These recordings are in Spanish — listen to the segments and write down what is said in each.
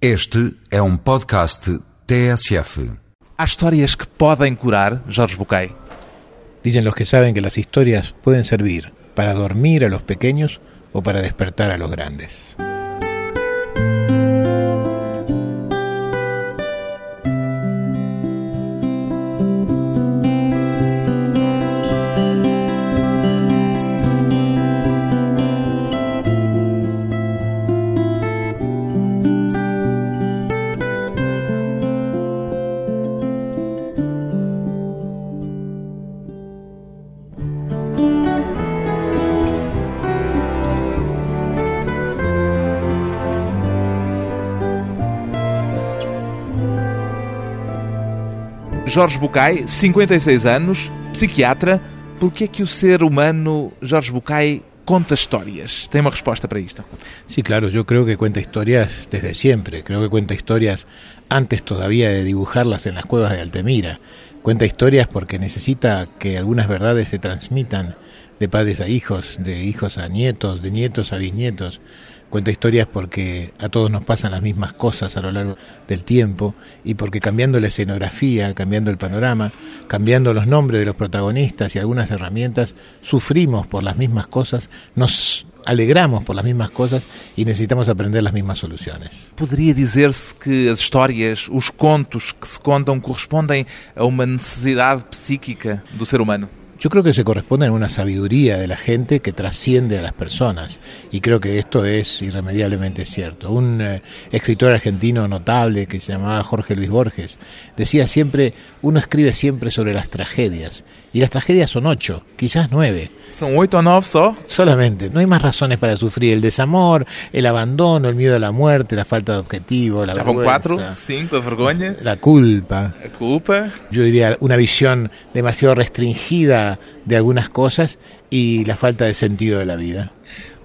Este é um podcast TSF. Há histórias que podem curar, Jorge Bucay? Dicen los que saben que las historias pueden servir para dormir a los pequeños o para despertar a los grandes. Jorge Bucay, 56 anos, psiquiatra. Por que é que o ser humano, Jorge Bucay, conta histórias? Tem uma resposta para isto? Sí, claro, yo creo que cuenta historias desde siempre. Creo que cuenta historias antes todavía de dibujarlas en las cuevas de Altemira. Cuenta historias porque necesita que algunas verdades se transmitan de padres a hijos, de hijos a nietos, de nietos a bisnietos. Cuenta historias porque a todos nos pasan las mismas cosas a lo largo del tiempo y porque cambiando la escenografía, cambiando el panorama, cambiando los nombres de los protagonistas y algunas herramientas, sufrimos por las mismas cosas, nos alegramos por las mismas cosas y necesitamos aprender las mismas soluciones. Poderia dizer-se que as histórias, os contos que se contam correspondem a uma necessidade psíquica do ser humano? Yo creo que se corresponde a una sabiduría de la gente que trasciende a las personas y creo que esto es irremediablemente cierto. Un eh, escritor argentino notable que se llamaba Jorge Luis Borges decía siempre, uno escribe siempre sobre las tragedias y las tragedias son ocho, quizás nueve. Ou nove só? Solamente, no hay más razones para sufrir el desamor, el abandono, el miedo a la muerte, la falta de objetivo, la vergüenza, quatro, cinco, a vergonha, la culpa. a culpa. yo diría, una visión demasiado restringida de algunas cosas y la falta de sentido de la vida.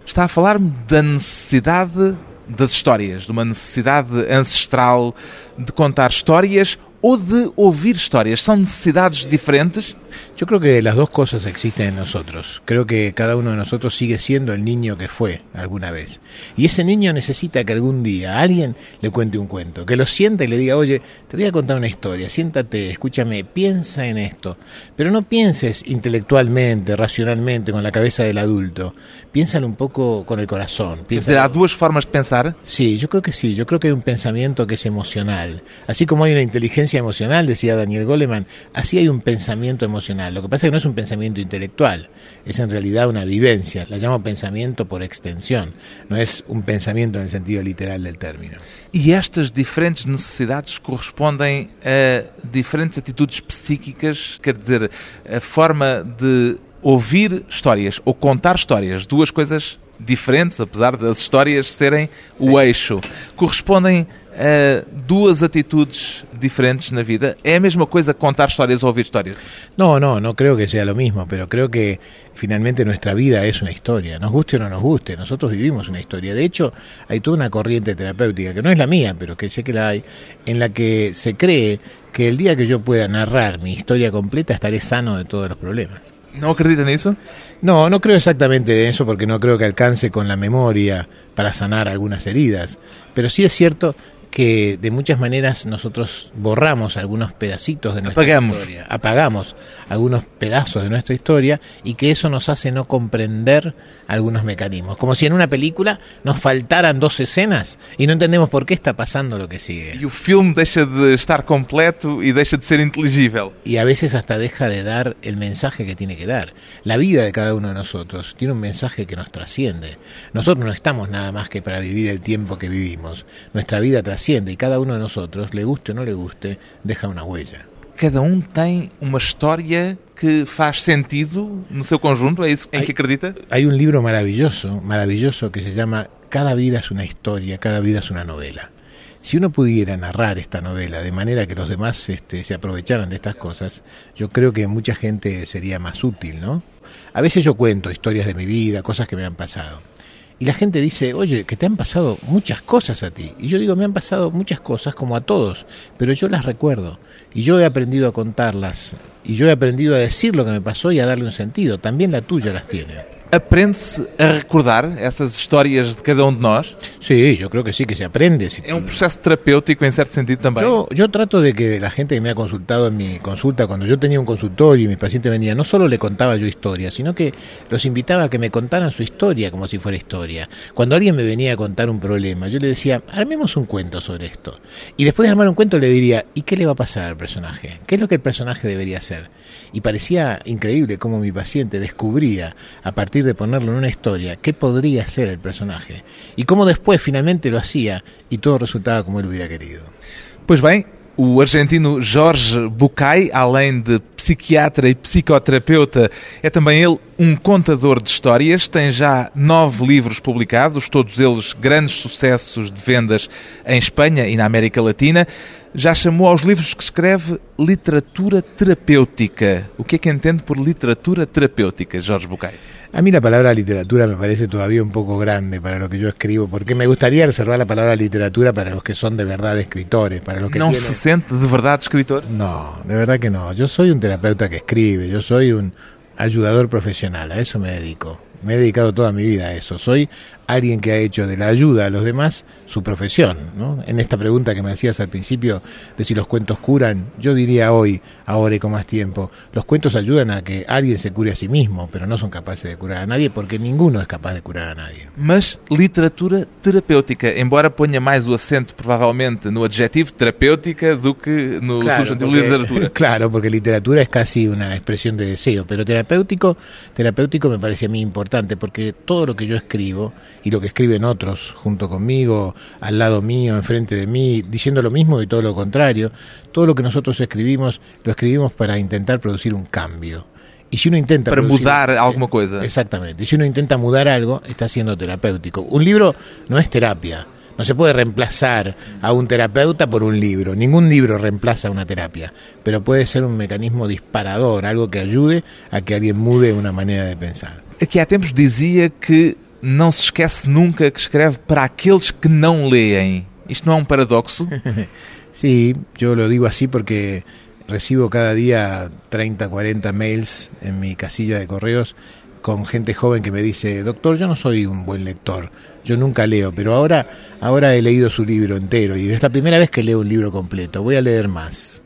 Está a falar-me da necessidade das histórias, de uma necessidade ancestral de contar histórias ou de ouvir histórias. São necessidades diferentes? Yo creo que las dos cosas existen en nosotros. Creo que cada uno de nosotros sigue siendo el niño que fue alguna vez. Y ese niño necesita que algún día alguien le cuente un cuento, que lo sienta y le diga, oye, te voy a contar una historia, siéntate, escúchame, piensa en esto. Pero no pienses intelectualmente, racionalmente, con la cabeza del adulto. Piénsalo un poco con el corazón. Quer dizer, há Piénsalo- duas formas de pensar. Sí, yo creo que sí, yo creo que hay un pensamiento que es emocional. Así como hay una inteligencia emocional, decía Daniel Goleman, así hay un pensamiento emocional. Lo que pasa es que no es un pensamiento intelectual, es en realidad una vivencia. La llamo pensamiento por extensión, no es un pensamiento en el sentido literal del término. E estas diferentes necessidades correspondem a diferentes atitudes psíquicas, quer dizer, a forma de ouvir histórias ou contar histórias, duas coisas diferentes, apesar das histórias serem o eixo, correspondem a duas atitudes diferentes na vida. É a mesma coisa contar histórias ou ouvir histórias? No, no, no creo que sea lo mismo, pero creo que finalmente nuestra vida es una historia, nos guste o no nos guste, nosotros vivimos una historia. De hecho, hay toda una corriente terapéutica, que no es la mía, pero que sé que la hay, en la que se cree que el día que yo pueda narrar mi historia completa estaré sano de todos los problemas. Não acredita nisso? No, no creo exactamente eso porque no creo que alcance con la memoria para sanar algunas heridas, pero sí es cierto que de muchas maneras nosotros borramos algunos pedacitos de nuestra Apagamos. historia, apagamos algunos pedazos de nuestra historia y que eso nos hace no comprender algunos mecanismos, como si en una película nos faltaran dos escenas y no entendemos por qué está pasando lo que sigue. E o filme deixa de estar completo e deixa de ser inteligível. y a veces hasta deja de dar el mensaje que tiene que dar. La vida de cada uno de nosotros tiene un mensaje que nos trasciende. Nosotros no estamos nada más que para vivir el tiempo que vivimos. Nuestra vida trasciende y cada uno de nosotros, le guste o no le guste, deja una huella. Cada um tem uma história que faz sentido no seu conjunto, é isso em Ai- que acredita? Hay un libro maravilloso, maravilloso que se llama Cada vida es una historia, cada vida es una novela. Si uno pudiera narrar esta novela de manera que los demás este, se aprovecharan de estas cosas, yo creo que mucha gente sería más útil, ¿no? A veces yo cuento historias de mi vida, cosas que me han pasado. Y la gente dice, oye, que te han pasado muchas cosas a ti. Y yo digo, me han pasado muchas cosas como a todos, pero yo las recuerdo. Y yo he aprendido a contarlas. Y yo he aprendido a decir lo que me pasó y a darle un sentido. También la tuya las tiene. Aprende-se a recordar essas histórias de cada um de nós? Sí, yo creo que sí, que se aprende. Si- É um processo terapêutico, em certo sentido, também. Yo, yo trato de que la gente que me ha consultado en mi consulta, cuando yo tenía un consultorio y mis pacientes venían, no solo le contaba yo historia, sino que los invitaba a que me contaran su historia como si fuera historia. Cuando alguien me venía a contar un problema, yo le decía, armemos un cuento sobre esto. Y después de armar un cuento le diría, ¿y qué le va a pasar al personaje? ¿Qué es lo que el personaje debería hacer? Y parecía increíble cómo mi paciente descubría, a partir de ponerlo en una historia, qué podría ser el personaje. Y cómo después finalmente lo hacía y todo resultaba como él hubiera querido. Pois bem, o argentino Jorge Bucay, além de psiquiatra e psicoterapeuta, é também ele um contador de histórias. Tem já nove livros publicados, todos eles grandes sucessos de vendas em Espanha e na América Latina. Já chamou aos livros que escreve literatura terapêutica. O que é que entende por literatura terapêutica, Jorge Bucay? A mí la palabra literatura me parece todavía un poco grande para lo que yo escribo, porque me gustaría reservar la palabra literatura para los que son de verdad escritores, para los que tienen... se sente de verdade escritor? No, de verdad que no. Yo soy un terapeuta que escribe, yo soy un ayudador profesional, a eso me dedico. Me he dedicado toda mi vida a eso. Soy alguien que ha hecho de la ayuda a los demás su profesión. ¿no? En esta pregunta que me hacías al principio de si los cuentos curan, yo diría hoy, ahora y con más tiempo, los cuentos ayudan a que alguien se cure a sí mismo, pero no son capaces de curar a nadie porque ninguno es capaz de curar a nadie. mas literatura terapêutica, embora ponha mais o acento, provavelmente, no adjetivo terapêutica do que no substantivo porque- literatura. claro, porque literatura es casi una expresión de deseo, pero terapéutico, terapéutico me parece a mí importante, porque todo lo que yo escribo y lo que escriben otros junto conmigo, al lado mío, enfrente de mí, diciendo lo mismo y todo lo contrario, todo lo que nosotros escribimos, lo escribimos para intentar producir un cambio. Y si uno intenta Para producir- mudar alguma eh, coisa. Exactamente. Y si uno intenta mudar algo, está siendo terapéutico. Un libro no es terapia. No se puede reemplazar a un terapeuta por un libro. Ningún libro reemplaza una terapia. Pero puede ser un mecanismo disparador, algo que ayude a que alguien mude una manera de pensar. Aqui há tempos dizia que não se esquece nunca que escreve para aqueles que não leem. Isto não é um paradoxo? Sí, yo lo digo así porque recibo cada día 30, 40 mails en mi casilla de correos con gente joven que me dice, doctor, yo no soy un buen lector, yo nunca leo, pero ahora, ahora he leído su libro entero y es la primera vez que leo un libro completo, voy a leer más.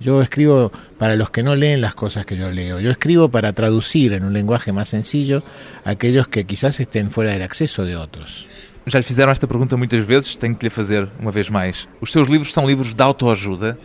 Yo escribo para los que no leen las cosas que yo leo. Yo escribo para traducir en un lenguaje más sencillo aquellos que quizás estén fuera del acceso de otros. Já lhe fizeram esta pergunta muitas vezes, tenho que lhe fazer uma vez mais. Os seus livros são livros de autoajuda?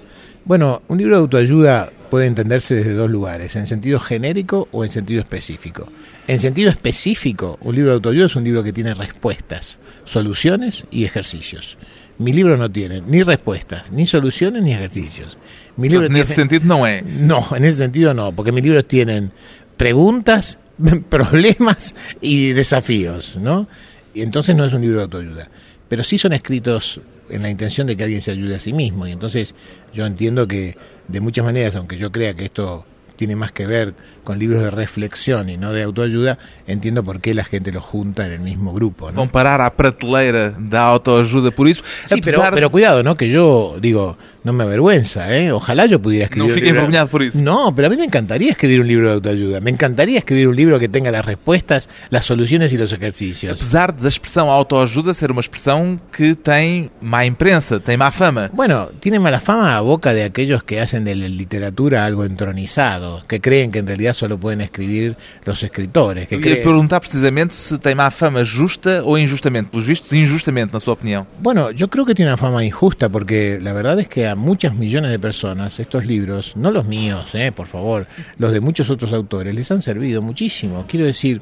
Bueno, un libro de autoayuda puede entenderse desde dos lugares, en sentido genérico o en sentido específico. En sentido específico, un libro de autoayuda es un libro que tiene respuestas, soluciones y ejercicios. Mi libro no tiene ni respuestas, ni soluciones, ni ejercicios. Mi libro Nesse tiene- sentido, não é. No, en ese sentido no, porque mis libros tienen preguntas, problemas y desafíos, ¿no? Y entonces no es un libro de autoayuda. Pero sí son escritos en la intención de que alguien se ayude a sí mismo. Y entonces yo entiendo que de muchas maneras, aunque yo crea que esto tiene más que ver con libros de reflexión y no de autoayuda, entiendo por qué la gente los junta en el mismo grupo, ¿no? Vão parar à prateleira da autoajuda por isso. Sí, pero, pero cuidado, ¿no? Que yo digo, no me avergüenza, ¿eh? Ojalá yo pudiera escribir. No un fique libro- por eso. No, pero a mí me encantaría escribir un libro de autoayuda. Me encantaría escribir un libro que tenga las respuestas, las soluciones y los ejercicios. apesar da expressão autoajuda ser uma expressão que tem má imprensa, tem má fama. Bueno, tiene mala fama a boca de aquellos que hacen de la literatura algo entronizado, que creen que en realidad solo pueden escribir los escritores, que creen... perguntar precisamente se tem má fama justa ou injustamente. Pelos vistos, injustamente, na sua opinião. Bueno, yo creo que tiene una fama injusta porque la verdad es que a muchas millones de personas estos libros, no los míos, eh, por favor, los de muchos otros autores, les han servido muchísimo. Quiero decir,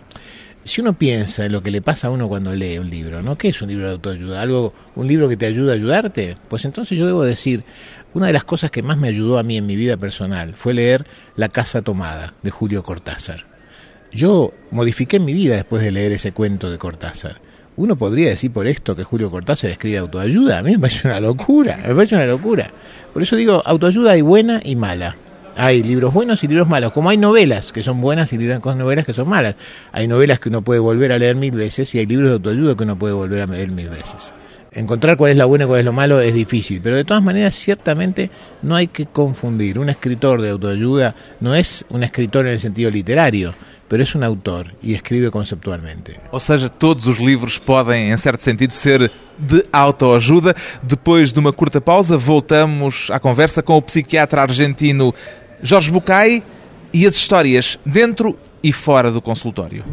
si uno piensa en lo que le pasa a uno cuando lee un libro, ¿no? ¿Qué es un libro de autoayuda? ¿Algo, un libro que te ayuda a ayudarte? Pues entonces yo debo decir, una de las cosas que más me ayudó a mí en mi vida personal fue leer La Casa Tomada de Julio Cortázar. Yo modifiqué mi vida después de leer ese cuento de Cortázar. Uno podría decir por esto que Julio Cortázar escribe autoayuda. A mí me parece una locura, me parece una locura. Por eso digo, autoayuda hay buena y mala. Hay libros buenos y libros malos, como hay novelas que son buenas y novelas que son malas. Hay novelas que uno puede volver a leer mil veces y hay libros de autoayuda que uno puede volver a leer mil veces. encontrar cuál es lo bueno y cuál es lo malo es difícil, pero de todas maneras ciertamente no hay que confundir. Un escritor de autoayuda no es un escritor en el sentido literario, pero es un autor y escribe conceptualmente. Ou seja, todos os livros podem, em certo sentido, ser de autoajuda. Depois de uma curta pausa, voltamos à conversa com o psiquiatra argentino Jorge Bucay e as histórias dentro e fora do consultório.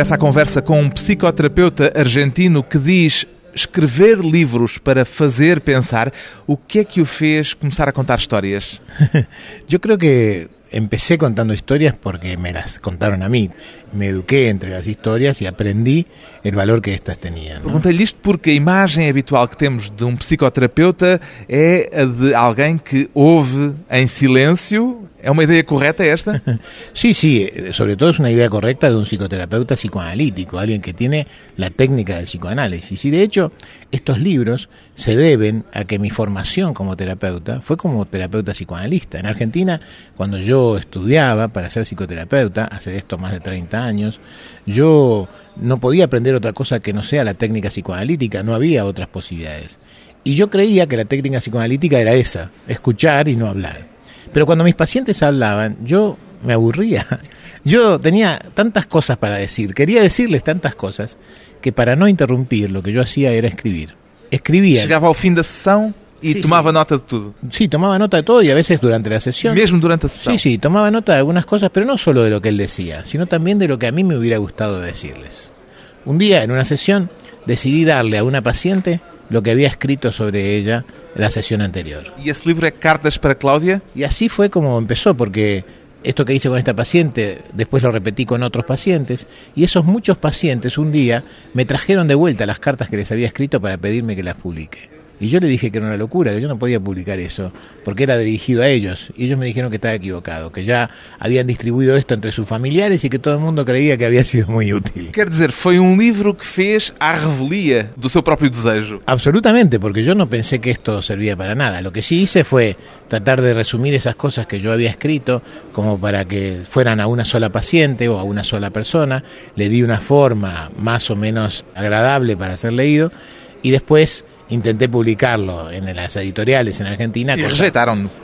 À conversa com um psicoterapeuta argentino que diz escrever livros para fazer pensar. O que é que o fez começar a contar histórias? Yo creo que empecé contando historias porque me las contaron a mí. Me eduqué entre las historias y aprendí el valor que estas tenían. Perguntei-lhe isto porque a imagem habitual que temos de um psicoterapeuta é a de alguém que ouve em silêncio. É uma ideia correta esta? Sí, sí, sobre todo es una idea correcta de un psicoterapeuta psicoanalítico, alguien que tiene la técnica del psicoanálisis. Y de hecho, estos libros se deben a que mi formación como terapeuta fue como terapeuta psicoanalista. En Argentina, cuando yo estudiaba para ser psicoterapeuta, hace esto más de 30 años, yo no podía aprender otra cosa que no sea la técnica psicoanalítica, no había otras posibilidades. Y yo creía que la técnica psicoanalítica era esa, escuchar y no hablar. Pero cuando mis pacientes hablaban, yo me aburría. Yo tenía tantas cosas para decir, quería decirles tantas cosas, que para no interrumpir lo que yo hacía era escribir. Escribía. Chegava ao fim da sessão e Sim, tomava sim. nota de tudo. Sí, tomaba nota de todo y a veces durante la sesión. Mesmo durante a sessão. Sí, sí, tomaba nota de algunas cosas, pero no solo de lo que él decía, sino también de lo que a mí me hubiera gustado decirles. Un día, en una sesión, decidí darle a una paciente lo que había escrito sobre ella la sesión anterior. E esse livro é Cartas para Cláudia? Y así fue como empezó, porque esto que hice con esta paciente, después lo repetí con otros pacientes, y esos muchos pacientes un día me trajeron de vuelta las cartas que les había escrito para pedirme que las publique. Y yo le dije que era una locura, que yo no podía publicar eso, porque era dirigido a ellos. Y ellos me dijeron que estaba equivocado, que ya habían distribuido esto entre sus familiares y que todo el mundo creía que había sido muy útil. Quer dizer, foi um livro que fez à revelia do seu próprio desejo. Absolutamente, porque yo no pensé que esto servía para nada. Lo que sí hice fue tratar de resumir esas cosas que yo había escrito como para que fueran a una sola paciente o a una sola persona. Le di una forma más o menos agradable para ser leído y después intenté publicarlo en las editoriales en Argentina. E cosa-.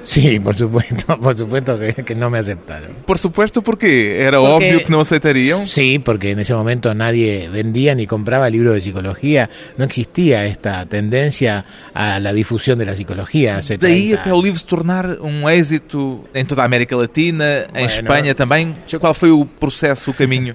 Sí, por supuesto, por supuesto que, que no me aceptaron. Por supuesto, porque era Porque- óbvio que não aceitariam. Sí, porque en ese momento nadie vendía ni compraba libros de psicología. No existía esta tendencia a la difusión de la psicología. Hace Daí 30 até o livro se tornar um êxito em toda a América Latina, em Bueno, Espanha também. Qual foi o processo, o caminho?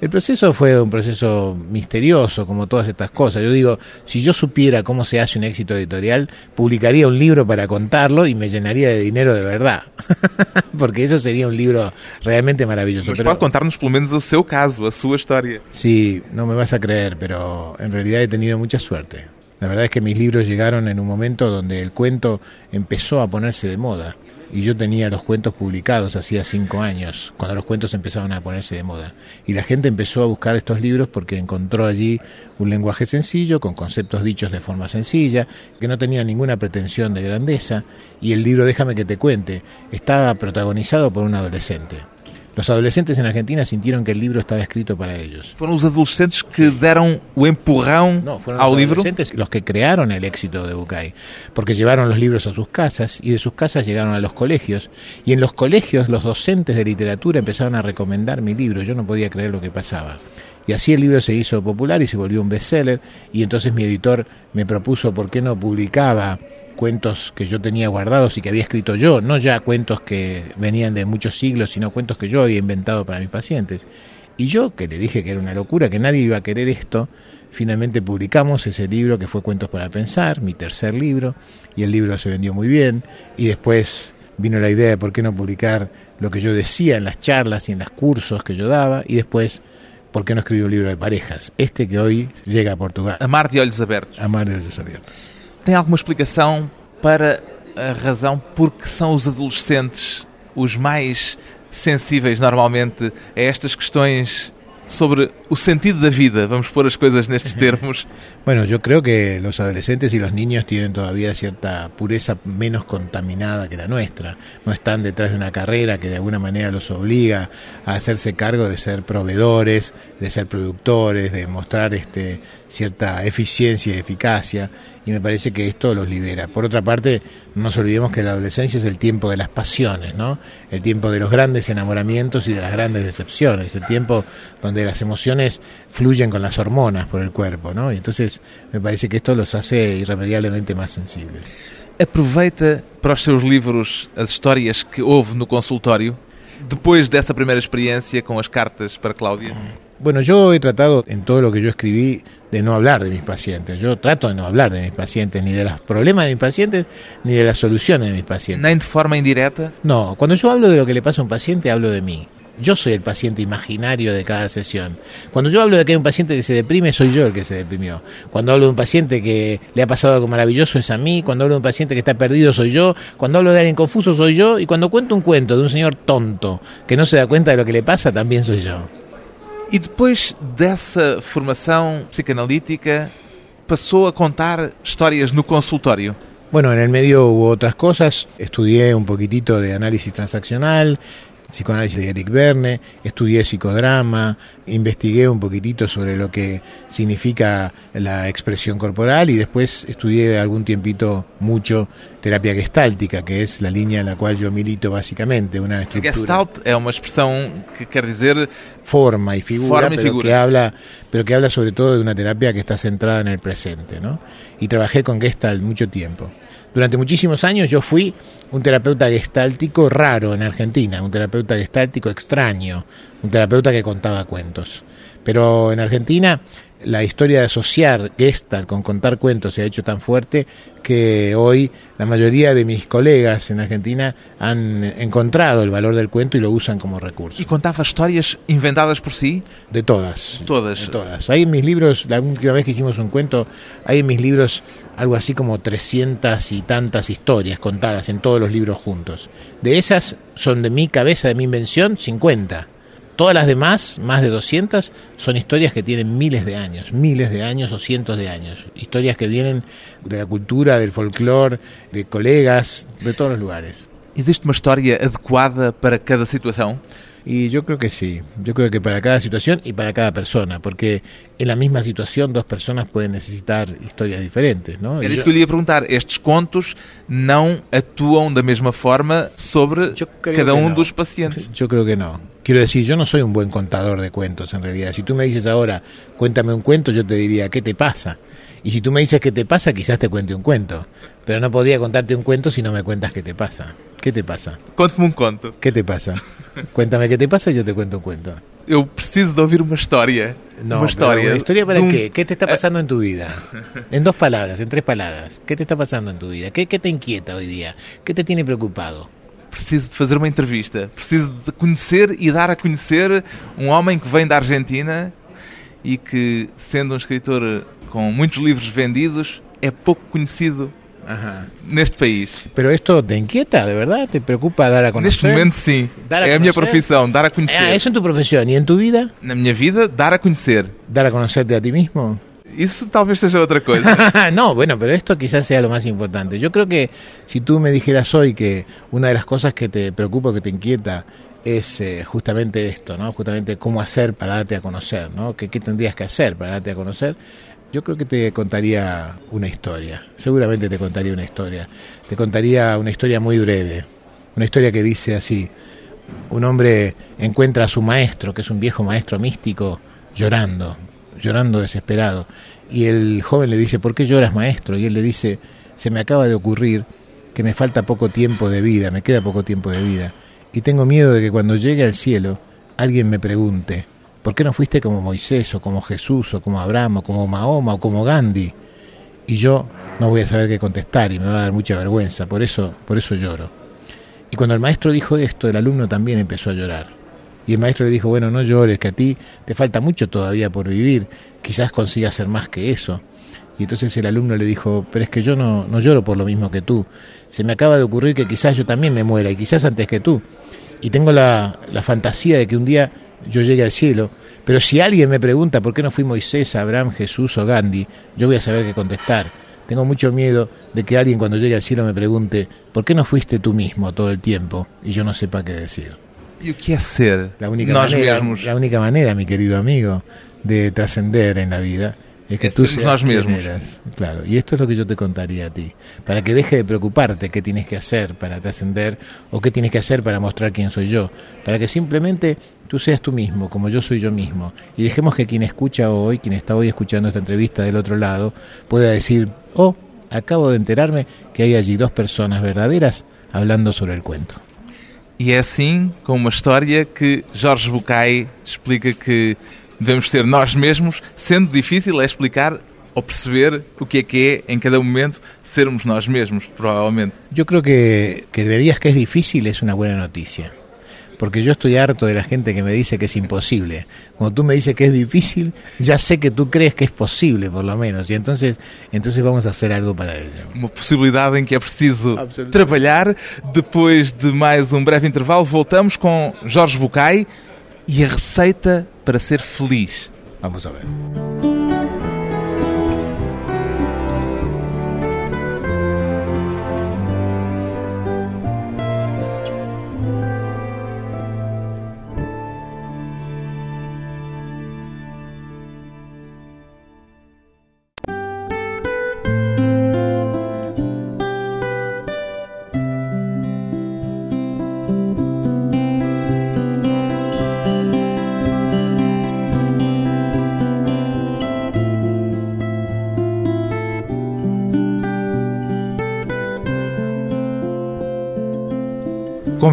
El proceso fue un proceso misterioso, como todas estas cosas. Yo digo, si yo supiera cómo se hace un éxito editorial, publicaría un libro para contarlo y me llenaría de dinero de verdad. Porque eso sería un libro realmente maravilloso. Pero- pode contar-nos pelo menos o seu caso, a sua história. Sí, no me vas a creer, pero en realidad he tenido mucha suerte. La verdad es que mis libros llegaron en un momento donde el cuento empezó a ponerse de moda. Y yo tenía los cuentos publicados hacía cinco años, cuando los cuentos empezaron a ponerse de moda. Y la gente empezó a buscar estos libros porque encontró allí un lenguaje sencillo, con conceptos dichos de forma sencilla, que no tenía ninguna pretensión de grandeza. Y el libro, déjame que te cuente, estaba protagonizado por un adolescente. Los adolescentes en Argentina sintieron que el libro estaba escrito para ellos. Foram os adolescentes que deram o empurrão No, fueron ao los adolescentes los que crearon el éxito de Bucay, porque llevaron los libros a sus casas y de sus casas llegaron a los colegios y en los colegios los docentes de literatura empezaron a recomendar mi libro, yo no podía creer lo que pasaba. Y así el libro se hizo popular y se volvió un bestseller y entonces mi editor me propuso por qué no publicaba cuentos que yo tenía guardados y que había escrito yo, no ya cuentos que venían de muchos siglos, sino cuentos que yo había inventado para mis pacientes. Y yo, que le dije que era una locura, que nadie iba a querer esto, finalmente publicamos ese libro que fue Cuentos para Pensar, mi tercer libro, y el libro se vendió muy bien, y después vino la idea de por qué no publicar lo que yo decía en las charlas y en los cursos que yo daba, y después, ¿por qué no escribí un libro de parejas? Este que hoy llega a Portugal. Amar de olhos abertos. Amar de olhos abiertos. Tem alguma explicação para a razão por que são os adolescentes os mais sensíveis normalmente a estas questões sobre o sentido da vida, vamos pôr as coisas nestes termos. Bueno, yo creo que los adolescentes y los niños tienen todavía cierta pureza menos contaminada que la nuestra. No están detrás de una carrera que de alguna manera los obliga a hacerse cargo de ser proveedores, de ser productores, de mostrar este, cierta eficiencia y eficacia. Y me parece que esto los libera. Por otra parte, no nos olvidemos que la adolescencia es el tiempo de las pasiones, ¿no? El tiempo de los grandes enamoramientos y de las grandes decepciones, el tiempo donde las emociones fluyen con las hormonas por el cuerpo, ¿no? Y entonces me parece que esto los hace irremediablemente más sensibles. Aproveita para os seus livros as histórias que houve no consultório, depois dessa primeira experiência com as cartas para Cláudia? Bueno, yo he tratado en todo lo que yo escribí de no hablar de mis pacientes. Yo trato de no hablar de mis pacientes, ni de los problemas de mis pacientes, ni de las soluciones de mis pacientes. Nem de forma indireta? No, cuando yo hablo de lo que le pasa a un paciente, hablo de mí. Yo soy el paciente imaginario de cada sesión. Cuando yo hablo de que hay un paciente que se deprime, soy yo el que se deprimió. Cuando hablo de un paciente que le ha pasado algo maravilloso, es a mí. Cuando hablo de un paciente que está perdido, soy yo. Cuando hablo de alguien confuso, soy yo. Y cuando cuento un cuento de un señor tonto que no se da cuenta de lo que le pasa, también soy yo. E depois dessa formação psicanalítica, passou a contar histórias no consultório? Bueno, en el medio hubo otras cosas. Estudié un poquitito de análisis transaccional, psicoanálisis de Eric Verne, estudié psicodrama, investigué un poquitito sobre lo que significa la expresión corporal y después estudié algún tiempito mucho terapia gestáltica, que es la línea en la cual yo milito básicamente, una estructura. Gestalt é uma expressão que quer dizer forma y figura, Forma y pero figura. que habla, pero que habla sobre todo de una terapia que está centrada en el presente, ¿no? Y trabajé con Gestalt mucho tiempo. Durante muchísimos años yo fui un terapeuta gestáltico raro en Argentina, un terapeuta gestáltico extraño, un terapeuta que contaba cuentos. Pero en Argentina la historia de asociar Gestalt con contar cuentos se ha hecho tan fuerte que hoy la mayoría de mis colegas en Argentina han encontrado el valor del cuento y lo usan como recurso. E contava histórias inventadas por si? De todas. Todas. De todas. Hay en mis libros, la última vez que hicimos un cuento, hay en mis libros algo así como 300 y tantas historias contadas en todos los libros juntos. De esas son de mi cabeza, de mi invención, 50. Todas las demás, más de 200, son historias que tienen miles de años, miles de años o cientos de años. Historias que vienen de la cultura, del folclore, de colegas, de todos los lugares. Existe uma história adequada para cada situação? Y yo creo que sí, yo creo que para cada situación y para cada persona, porque en la misma situación dos personas pueden necesitar historias diferentes, ¿no? Y Era yo- isso que eu lhe ia perguntar. Estes contos não atuam da mesma forma sobre cada um dos pacientes. Yo creo que no. Quiero decir, yo no soy un buen contador de cuentos en realidad. Si tú me dices ahora, cuéntame un cuento, yo te diría, ¿qué te pasa? Y si tú me dices qué te pasa, quizás te cuente un cuento. Pero no podría contarte un cuento si no me cuentas qué te pasa. ¿Qué te pasa? Conte-me um conto. ¿Qué te pasa? Cuéntame qué te pasa y yo te cuento un cuento. Eu preciso de ouvir uma história. No, uma história. ¿una historia para um- qué? ¿Qué te está pasando en tu vida? En dos palabras, en tres palabras. ¿Qué te está pasando en tu vida? ¿Qué, qué te inquieta hoy día? ¿Qué te tiene preocupado? Preciso de fazer uma entrevista. Preciso de conhecer e dar a conhecer um homem que vem da Argentina e que, sendo um escritor com muitos livros vendidos, é pouco conhecido Ajá. neste país. Pero esto te inquieta, ¿de verdad? ¿Te preocupa dar a conocer? Neste momento, sim. Dar a é a minha profissão, dar a conhecer. Ah, eso en tu profesión. ¿Y en tu vida? Na minha vida, dar a conhecer. ¿Dar a conocerte a ti mismo? Isso talvez seja outra coisa. no, bueno, pero esto quizás sea lo más importante. Yo creo que si tú me dijeras hoy que una de las cosas que te preocupa, que te inquieta, es eh, justamente esto, ¿no? Justamente cómo hacer para darte a conocer, ¿no? ¿Qué, ¿Qué tendrías que hacer para darte a conocer? Yo creo que te contaría una historia. Seguramente te contaría una historia. Te contaría una historia muy breve. Una historia que dice así. Un hombre encuentra a su maestro, que es un viejo maestro místico, llorando, llorando desesperado. Y el joven le dice, ¿por qué lloras, maestro? Y él le dice, se me acaba de ocurrir que me falta poco tiempo de vida, me queda poco tiempo de vida. Y tengo miedo de que cuando llegue al cielo alguien me pregunte, ¿por qué no fuiste como Moisés o como Jesús o como Abraham o como Mahoma o como Gandhi? Y yo no voy a saber qué contestar y me va a dar mucha vergüenza, por eso, por eso lloro. Y cuando el maestro dijo esto, el alumno también empezó a llorar. Y el maestro le dijo, bueno, no llores, que a ti te falta mucho todavía por vivir, quizás consigas ser más que eso. Y entonces el alumno le dijo, pero es que yo no, no lloro por lo mismo que tú. Se me acaba de ocurrir que quizás yo también me muera, y quizás antes que tú. Y tengo la, la fantasía de que un día yo llegue al cielo, pero si alguien me pregunta por qué no fui Moisés, Abraham, Jesús o Gandhi, yo voy a saber qué contestar. Tengo mucho miedo de que alguien cuando llegue al cielo me pregunte, ¿por qué no fuiste tú mismo todo el tiempo? Y yo no sepa qué decir. E o que é ser La única, manera, la única manera, mi querido amigo, de trascender en la vida es que Es tú seas eras. Claro, y esto es lo que yo te contaría a ti, para que deje de preocuparte qué tienes que hacer para trascender o qué tienes que hacer para mostrar quién soy yo, para que simplemente tú seas tú mismo, como yo soy yo mismo, y dejemos que quien escucha hoy, quien está hoy escuchando esta entrevista del otro lado, pueda decir, oh, acabo de enterarme que hay allí dos personas verdaderas hablando sobre el cuento. E é assim, com uma história, que Jorge Bucay explica que devemos ser nós mesmos, sendo difícil é explicar ou perceber o que é que é, em cada momento, sermos nós mesmos, provavelmente. Yo creo que, que digas que es difícil es una buena noticia. Porque yo estoy harto de la gente que me dice que es imposible. Cuando tú me dices que es difícil, ya sé que tú crees que es posible, por lo menos. Y entonces, entonces vamos a hacer algo para ello. Uma possibilidade em que é preciso trabalhar. Depois de mais um breve intervalo, voltamos com Jorge Bucay e a receita para ser feliz. Vamos a ver.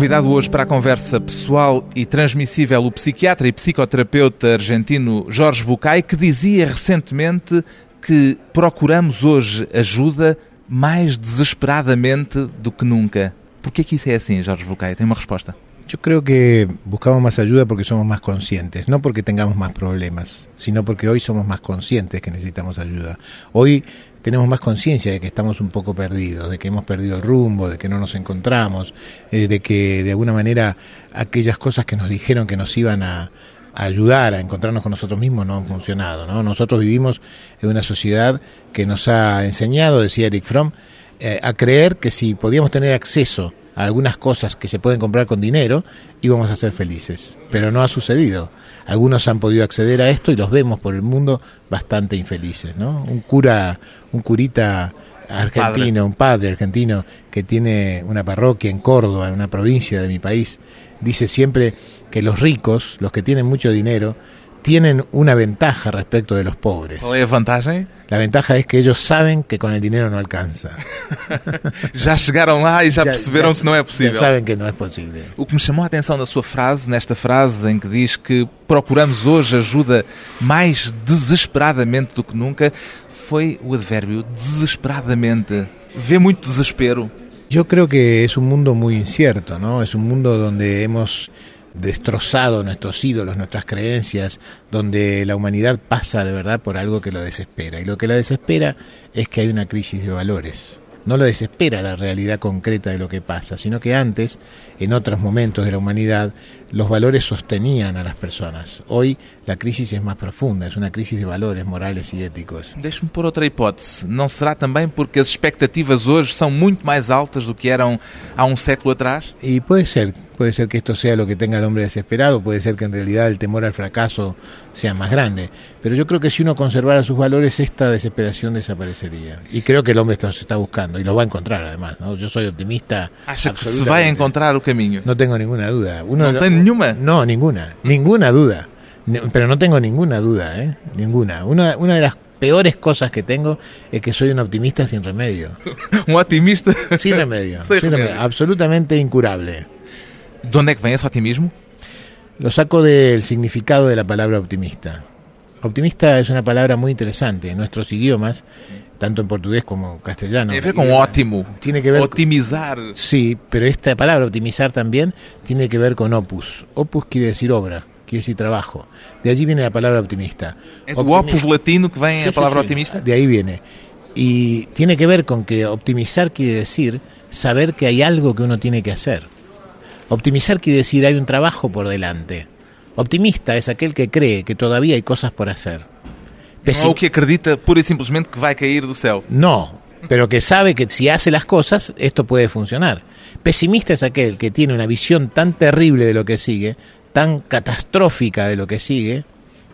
Convidado hoje para a conversa pessoal e transmissível o psiquiatra e psicoterapeuta argentino Jorge Bucay, que dizia recentemente que procuramos hoje ajuda mais desesperadamente do que nunca. Por que que isso é assim, Jorge Bucay? Tem uma resposta? Yo creo que buscamos más ayuda porque somos más conscientes, no porque tengamos más problemas, sino porque hoy somos más conscientes que necesitamos ayuda. Hoy tenemos más conciencia de que estamos un poco perdidos, de que hemos perdido el rumbo, de que no nos encontramos, eh, de que de alguna manera aquellas cosas que nos dijeron que nos iban a, ayudar a encontrarnos con nosotros mismos no han funcionado. ¿no? Nosotros vivimos en una sociedad que nos ha enseñado, decía Eric Fromm, eh, a creer que si podíamos tener acceso algunas cosas que se pueden comprar con dinero, íbamos a ser felices. Pero no ha sucedido. Algunos han podido acceder a esto y los vemos por el mundo bastante infelices. ¿no? Un cura, un curita argentino, un padre argentino que tiene una parroquia en Córdoba, en una provincia de mi país, dice siempre que los ricos, los que tienen mucho dinero, tienen una ventaja respecto de los pobres. Qual é a vantagem? La ventaja es que ellos saben que con el dinero no alcanza. Já chegaram lá e já, Ya- perceberam que não é possível. saben que no es posible. O que me chamou a atenção na sua frase, nesta frase em que diz que procuramos hoje ajuda mais desesperadamente do que nunca, foi o advérbio desesperadamente. Vê muito desespero. Yo creo que es un mundo muy incierto, ¿no? Es un mundo donde hemos destrozado nuestros ídolos, nuestras creencias, donde la humanidad pasa de verdad por algo que lo desespera. Y lo que la desespera es que hay una crisis de valores. No lo desespera la realidad concreta de lo que pasa, sino que antes, en otros momentos de la humanidad, los valores sostenían a las personas. Hoy la crisis es más profunda, es una crisis de valores morales y éticos. Deixe-me pôr outra hipótese. Não será também porque as expectativas hoje são muito mais altas do que eram há um século atrás? Y puede ser, puede ser que esto sea lo que tenga el hombre desesperado, puede ser que en realidad el temor al fracaso sea más grande, pero yo creo que si uno conservara sus valores, esta desesperación desaparecería. Y creo que el hombre esto se está buscando y lo va a encontrar además, ¿no? Yo soy optimista. Acha que se vai encontrar o caminho? No tengo ninguna duda. Uno, ¿No tiene ninguna? No, ninguna, ninguna duda. Pero no tengo ninguna duda, ¿eh? Ninguna. Una, una de las peores cosas que tengo es que soy un optimista sin remedio. Um otimista. Sin remedio. Sin remedio. remedio. Absolutamente incurable. De onde é que vem esse otimismo? Lo saco del significado de la palabra optimista. Optimista es una palabra muy interesante en nuestros idiomas, tanto en portugués como castellano. Tem a ver com ótimo. Tiene que ver Otimizar. Sí, pero esta palabra optimizar también tiene que ver con opus. Opus quiere decir obra, quiere decir trabajo. De allí viene la palabra optimista. É do Optimi- opus latino que vem Sí, a sí, palavra sí, otimista? De ahí viene. Y tiene que ver con que optimizar quiere decir saber que hay algo que uno tiene que hacer. Optimizar quiere decir hay un trabajo por delante. Optimista es aquel que cree que todavía hay cosas por hacer. Não é Pesim- o que acredita pura e simplesmente que vai cair do céu. No, pero que sabe que si hace las cosas, esto puede funcionar. Pesimista es aquel que tiene una visión tan terrible de lo que sigue, tan catastrófica de lo que sigue,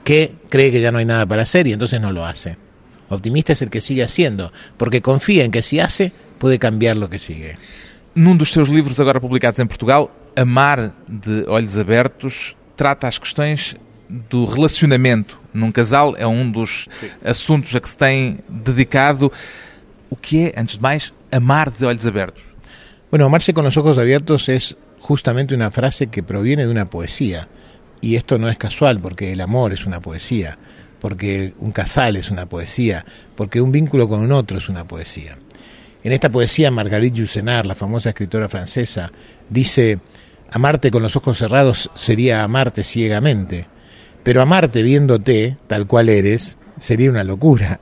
que cree que ya no hay nada para hacer y entonces no lo hace. Optimista es el que sigue haciendo, porque confía en que si hace, puede cambiar lo que sigue. Num dos seus livros agora publicados em Portugal, Amar de Olhos Abertos, trata as questões do relacionamento num casal. É um dos assuntos a que se tem dedicado. O que é, antes de mais, amar de olhos abertos? Bueno, amarse con los ojos abiertos es justamente una frase que proviene de una poesía. Y esto no es casual, porque el amor es una poesía, porque un casal es una poesía, porque un vínculo con un otro es una poesía. En esta poesía, Marguerite Yourcenar, la famosa escritora francesa, dice, amarte con los ojos cerrados sería amarte ciegamente, pero amarte viéndote tal cual eres sería una locura.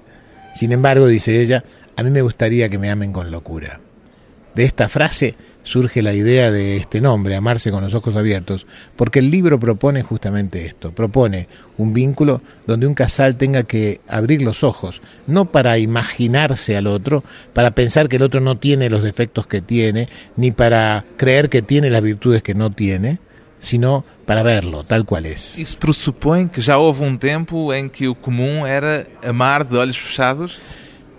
Sin embargo, dice ella, a mí me gustaría que me amen con locura. De esta frase surge la idea de este nombre, amarse con los ojos abiertos, porque el libro propone justamente esto, propone un vínculo donde un casal tenga que abrir los ojos, no para imaginarse al otro, para pensar que el otro no tiene los defectos que tiene, ni para creer que tiene las virtudes que no tiene, sino para verlo tal cual es. Isso pressupõe que já houve um tempo em que o comum era amar de olhos fechados?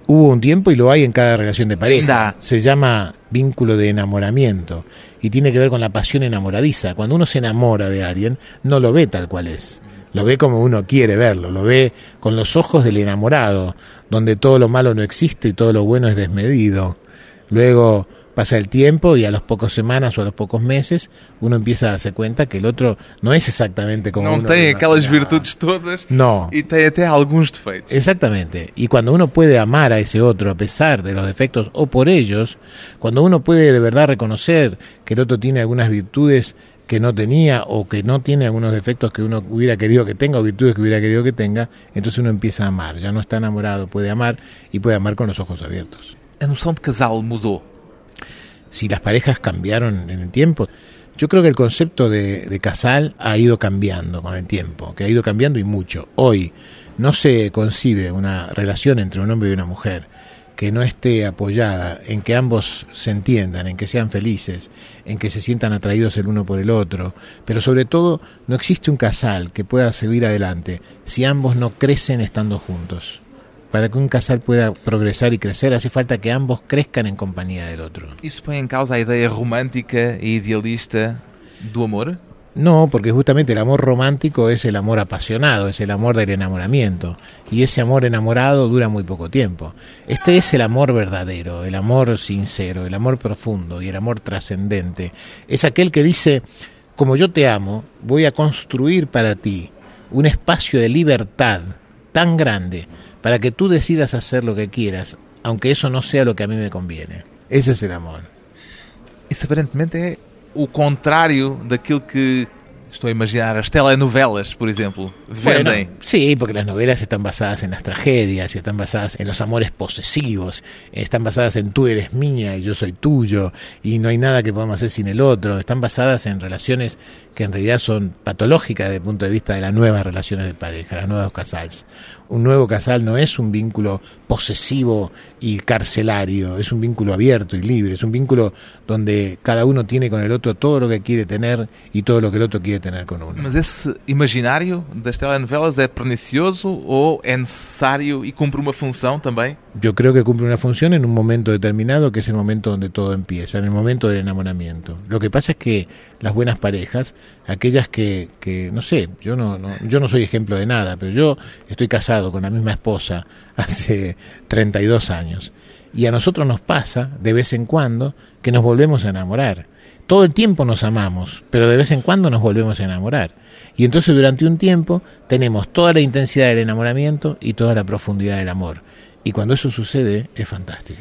Hubo un tiempo y lo hay en cada relación de pareja. Se llama vínculo de enamoramiento y tiene que ver con la pasión enamoradiza. Cuando uno se enamora de alguien, no lo ve tal cual es. Lo ve como uno quiere verlo, lo ve con los ojos del enamorado, donde todo lo malo no existe y todo lo bueno es desmedido. Luego pasa el tiempo y a las pocas semanas o a los pocos meses uno empieza a darse cuenta que el otro no es exactamente como Não uno lo aquelas imaginaba. virtudes todas No. e tem até alguns defeitos. Exactamente. Y cuando uno puede amar a ese otro a pesar de los defectos o por ellos, cuando uno puede de verdad reconocer que el otro tiene algunas virtudes que no tenía o que no tiene algunos defectos que uno hubiera querido que tenga o virtudes que hubiera querido que tenga, entonces uno empieza a amar. Ya no está enamorado, puede amar y puede amar con los ojos abiertos. A noção de casal mudou. Si las parejas cambiaron en el tiempo, yo creo que el concepto de, de casal ha ido cambiando con el tiempo, que ha ido cambiando y mucho. Hoy no se concibe una relación entre un hombre y una mujer que no esté apoyada en que ambos se entiendan, en que sean felices, en que se sientan atraídos el uno por el otro, pero sobre todo no existe un casal que pueda seguir adelante si ambos no crecen estando juntos. Para que un casal pueda progresar y crecer hace falta que ambos crezcan en compañía del otro. Isso põe em causa a ideia romântica e idealista do amor? No, porque justamente el amor romántico es el amor apasionado, es el amor del enamoramiento. Y ese amor enamorado dura muy poco tiempo. Este es el amor verdadero, el amor sincero, el amor profundo y el amor trascendente. Es aquel que dice, como yo te amo, voy a construir para ti un espacio de libertad tan grande para que tú decidas hacer lo que quieras, aunque eso no sea lo que a mí me conviene. Ese es el amor. Isso aparentemente é o contrário daquilo que estou a imaginar as telenovelas, por exemplo, vendem. Bueno, sí, porque las novelas están basadas en las tragedias, están basadas en los amores posesivos, están basadas en tú eres mía y yo soy tuyo, y no hay nada que podamos hacer sin el otro, están basadas en relaciones que en realidad son patológicas desde el punto de vista de las nuevas relaciones de pareja, las nuevos casals. Un nuevo casal no es un vínculo posesivo y carcelario, es un vínculo abierto y libre, es un vínculo donde cada uno tiene con el otro todo lo que quiere tener y todo lo que el otro quiere tener con uno. Mas esse imaginário das telenovelas é pernicioso ou é necessário e cumpre uma função também? Yo creo que cumple una función en un momento determinado, que es el momento donde todo empieza, en el momento del enamoramiento. Lo que pasa es que las buenas parejas, aquellas que, que no sé, yo no, no, yo no soy ejemplo de nada, pero yo estoy casado con la misma esposa hace 32 años. Y a nosotros nos pasa, de vez en cuando, que nos volvemos a enamorar. todo el tiempo nos amamos, pero de vez en cuando nos volvemos a enamorar. Y entonces durante un tiempo tenemos toda la intensidad del enamoramiento y toda la profundidad del amor. E quando isso sucede, é fantástico.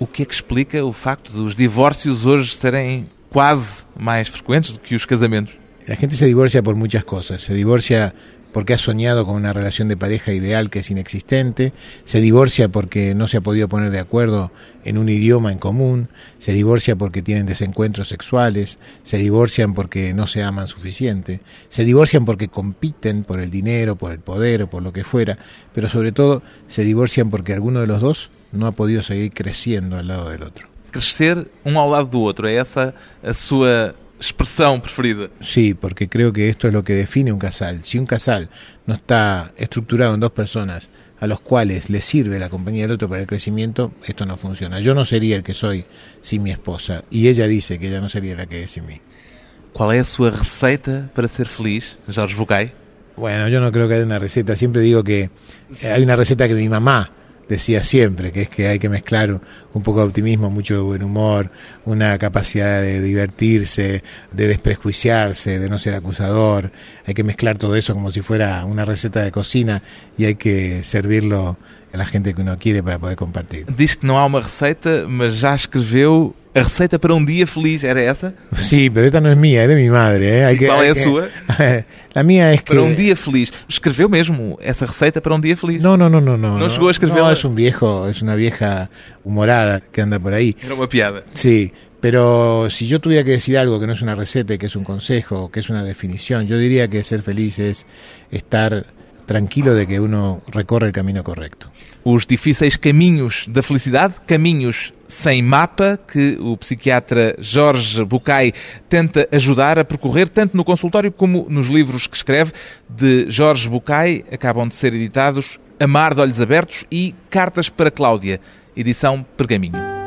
O que explica o facto dos divórcios hoje serem quase mais frequentes do que os casamentos? A gente se divorcia por muitas coisas. Se divorcia porque ha soñado con una relación de pareja ideal que es inexistente, se divorcia porque no se ha podido poner de acuerdo en un idioma en común, se divorcia porque tienen desencuentros sexuales, se divorcian porque no se aman suficiente, se divorcian porque compiten por el dinero, por el poder o por lo que fuera, pero sobre todo se divorcian porque alguno de los dos no ha podido seguir creciendo al lado del otro. Crecer um ao lado do outro, é essa a sua expresión preferida. Sí, porque creo que esto es lo que define un casal. Si un casal no está estructurado en dos personas a los cuales le sirve la compañía del otro para el crecimiento, esto no funciona. Yo no sería el que soy sin mi esposa y ella dice que ella no sería la que es sin mí. ¿Cuál es su receta para ser feliz, Jorge Bucay? Bueno, yo no creo que haya una receta. Siempre digo que hay una receta que mi mamá decía siempre, que es que hay que mezclar un poco de optimismo, mucho de buen humor, una capacidad de divertirse, de desprejuiciarse, de no ser acusador. Hay que mezclar todo eso como si fuera una receta de cocina y hay que servirlo a la gente que uno quiere para poder compartir. Diz que não há uma receita, mas já escreveu a receita para um dia feliz, era essa? Sí, pero esta no es mía, es de mi madre. ¿eh? Hay que, qual é a sua? La mía es que... Para um dia feliz. Escreveu mesmo essa receita para um dia feliz? No, no, no. No, no, no chegou a escrever? No, es un viejo, es una vieja humorada que anda por ahí. Era uma piada. Sí, pero si yo tuviera que decir algo que no es una receta, que es un consejo, que es una definición, yo diría que ser feliz es estar tranquilo de que uno recorre el camino correcto. Os difíceis caminhos da felicidade, caminhos sem mapa, que o psiquiatra Jorge Bucay tenta ajudar a percorrer, tanto no consultório como nos livros que escreve. De Jorge Bucay acabam de ser editados Amar de Olhos Abertos e Cartas para Cláudia, edição Pergaminho.